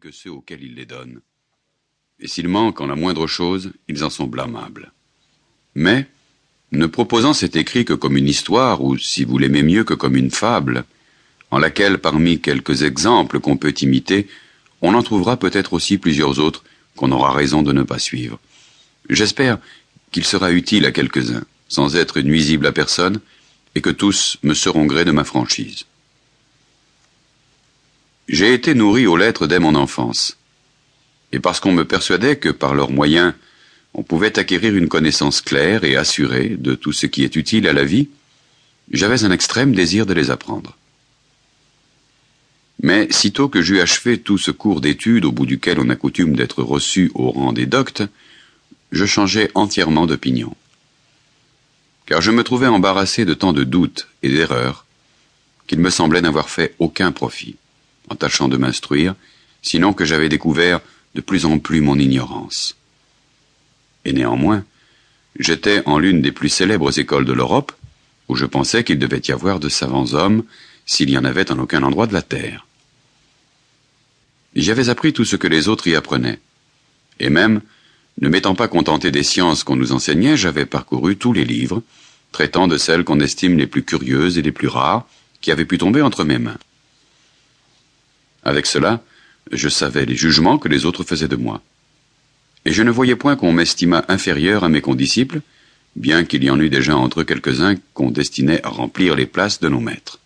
que ceux auxquels ils les donnent. Et s'ils manquent en la moindre chose, ils en sont blâmables. Mais, ne proposant cet écrit que comme une histoire, ou si vous l'aimez mieux que comme une fable, en laquelle, parmi quelques exemples qu'on peut imiter, on en trouvera peut-être aussi plusieurs autres qu'on aura raison de ne pas suivre. J'espère qu'il sera utile à quelques-uns, sans être nuisible à personne, et que tous me seront gré de ma franchise. J'ai été nourri aux lettres dès mon enfance, et parce qu'on me persuadait que par leurs moyens on pouvait acquérir une connaissance claire et assurée de tout ce qui est utile à la vie, j'avais un extrême désir de les apprendre. Mais sitôt que j'eus achevé tout ce cours d'études au bout duquel on a coutume d'être reçu au rang des doctes, je changeai entièrement d'opinion. Car je me trouvais embarrassé de tant de doutes et d'erreurs qu'il me semblait n'avoir fait aucun profit en tâchant de m'instruire, sinon que j'avais découvert de plus en plus mon ignorance. Et néanmoins, j'étais en l'une des plus célèbres écoles de l'Europe, où je pensais qu'il devait y avoir de savants hommes, s'il y en avait en aucun endroit de la terre. J'avais appris tout ce que les autres y apprenaient. Et même, ne m'étant pas contenté des sciences qu'on nous enseignait, j'avais parcouru tous les livres, traitant de celles qu'on estime les plus curieuses et les plus rares, qui avaient pu tomber entre mes mains. Avec cela, je savais les jugements que les autres faisaient de moi. Et je ne voyais point qu'on m'estimât inférieur à mes condisciples, bien qu'il y en eût déjà entre eux quelques-uns qu'on destinait à remplir les places de nos maîtres.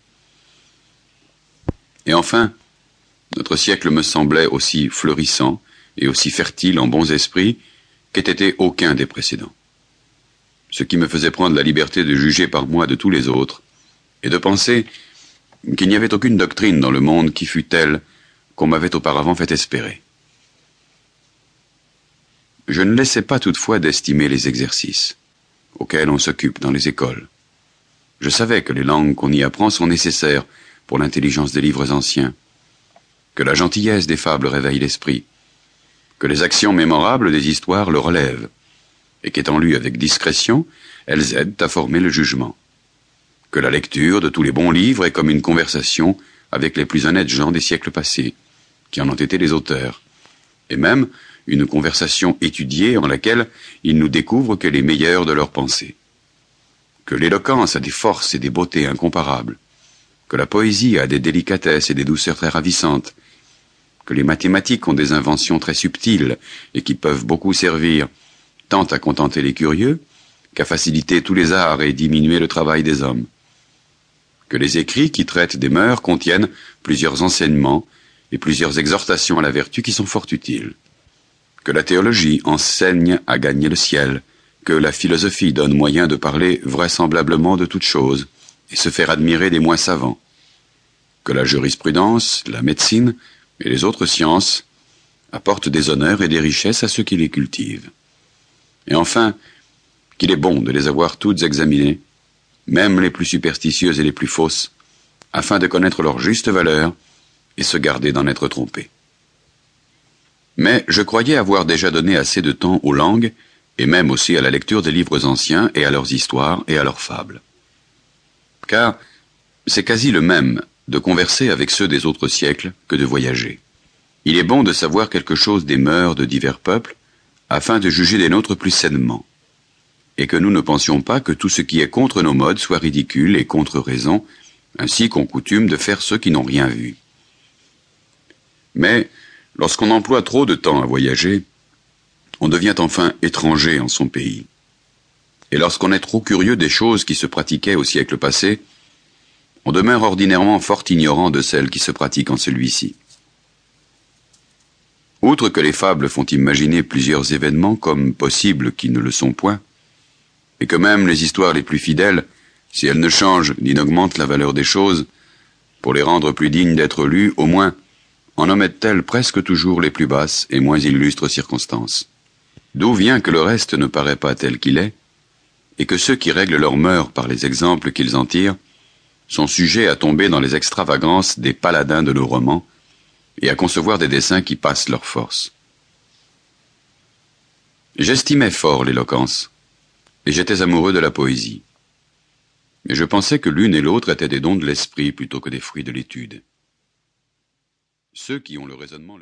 Et enfin, notre siècle me semblait aussi florissant et aussi fertile en bons esprits qu'ait été aucun des précédents. Ce qui me faisait prendre la liberté de juger par moi de tous les autres, et de penser qu'il n'y avait aucune doctrine dans le monde qui fût telle qu'on m'avait auparavant fait espérer. Je ne laissais pas toutefois d'estimer les exercices auxquels on s'occupe dans les écoles. Je savais que les langues qu'on y apprend sont nécessaires pour l'intelligence des livres anciens, que la gentillesse des fables réveille l'esprit, que les actions mémorables des histoires le relèvent, et qu'étant lues avec discrétion, elles aident à former le jugement, que la lecture de tous les bons livres est comme une conversation avec les plus honnêtes gens des siècles passés, qui en ont été les auteurs, et même une conversation étudiée en laquelle ils nous découvrent que les meilleurs de leurs pensées, que l'éloquence a des forces et des beautés incomparables, que la poésie a des délicatesses et des douceurs très ravissantes, que les mathématiques ont des inventions très subtiles et qui peuvent beaucoup servir tant à contenter les curieux qu'à faciliter tous les arts et diminuer le travail des hommes, que les écrits qui traitent des mœurs contiennent plusieurs enseignements et plusieurs exhortations à la vertu qui sont fort utiles. Que la théologie enseigne à gagner le ciel, que la philosophie donne moyen de parler vraisemblablement de toutes choses et se faire admirer des moins savants, que la jurisprudence, la médecine et les autres sciences apportent des honneurs et des richesses à ceux qui les cultivent. Et enfin, qu'il est bon de les avoir toutes examinées, même les plus superstitieuses et les plus fausses, afin de connaître leur juste valeur et se garder d'en être trompé. Mais je croyais avoir déjà donné assez de temps aux langues, et même aussi à la lecture des livres anciens et à leurs histoires et à leurs fables. Car c'est quasi le même de converser avec ceux des autres siècles que de voyager. Il est bon de savoir quelque chose des mœurs de divers peuples, afin de juger des nôtres plus sainement, et que nous ne pensions pas que tout ce qui est contre nos modes soit ridicule et contre raison, ainsi qu'on coutume de faire ceux qui n'ont rien vu. Mais Lorsqu'on emploie trop de temps à voyager, on devient enfin étranger en son pays. Et lorsqu'on est trop curieux des choses qui se pratiquaient au siècle passé, on demeure ordinairement fort ignorant de celles qui se pratiquent en celui-ci. Outre que les fables font imaginer plusieurs événements comme possibles qui ne le sont point, et que même les histoires les plus fidèles, si elles ne changent ni n'augmentent la valeur des choses, pour les rendre plus dignes d'être lues, au moins en omettent-elles presque toujours les plus basses et moins illustres circonstances. D'où vient que le reste ne paraît pas tel qu'il est, et que ceux qui règlent leurs mœurs par les exemples qu'ils en tirent sont sujets à tomber dans les extravagances des paladins de nos romans et à concevoir des dessins qui passent leur force. J'estimais fort l'éloquence, et j'étais amoureux de la poésie. Mais je pensais que l'une et l'autre étaient des dons de l'esprit plutôt que des fruits de l'étude. Ceux qui ont le raisonnement le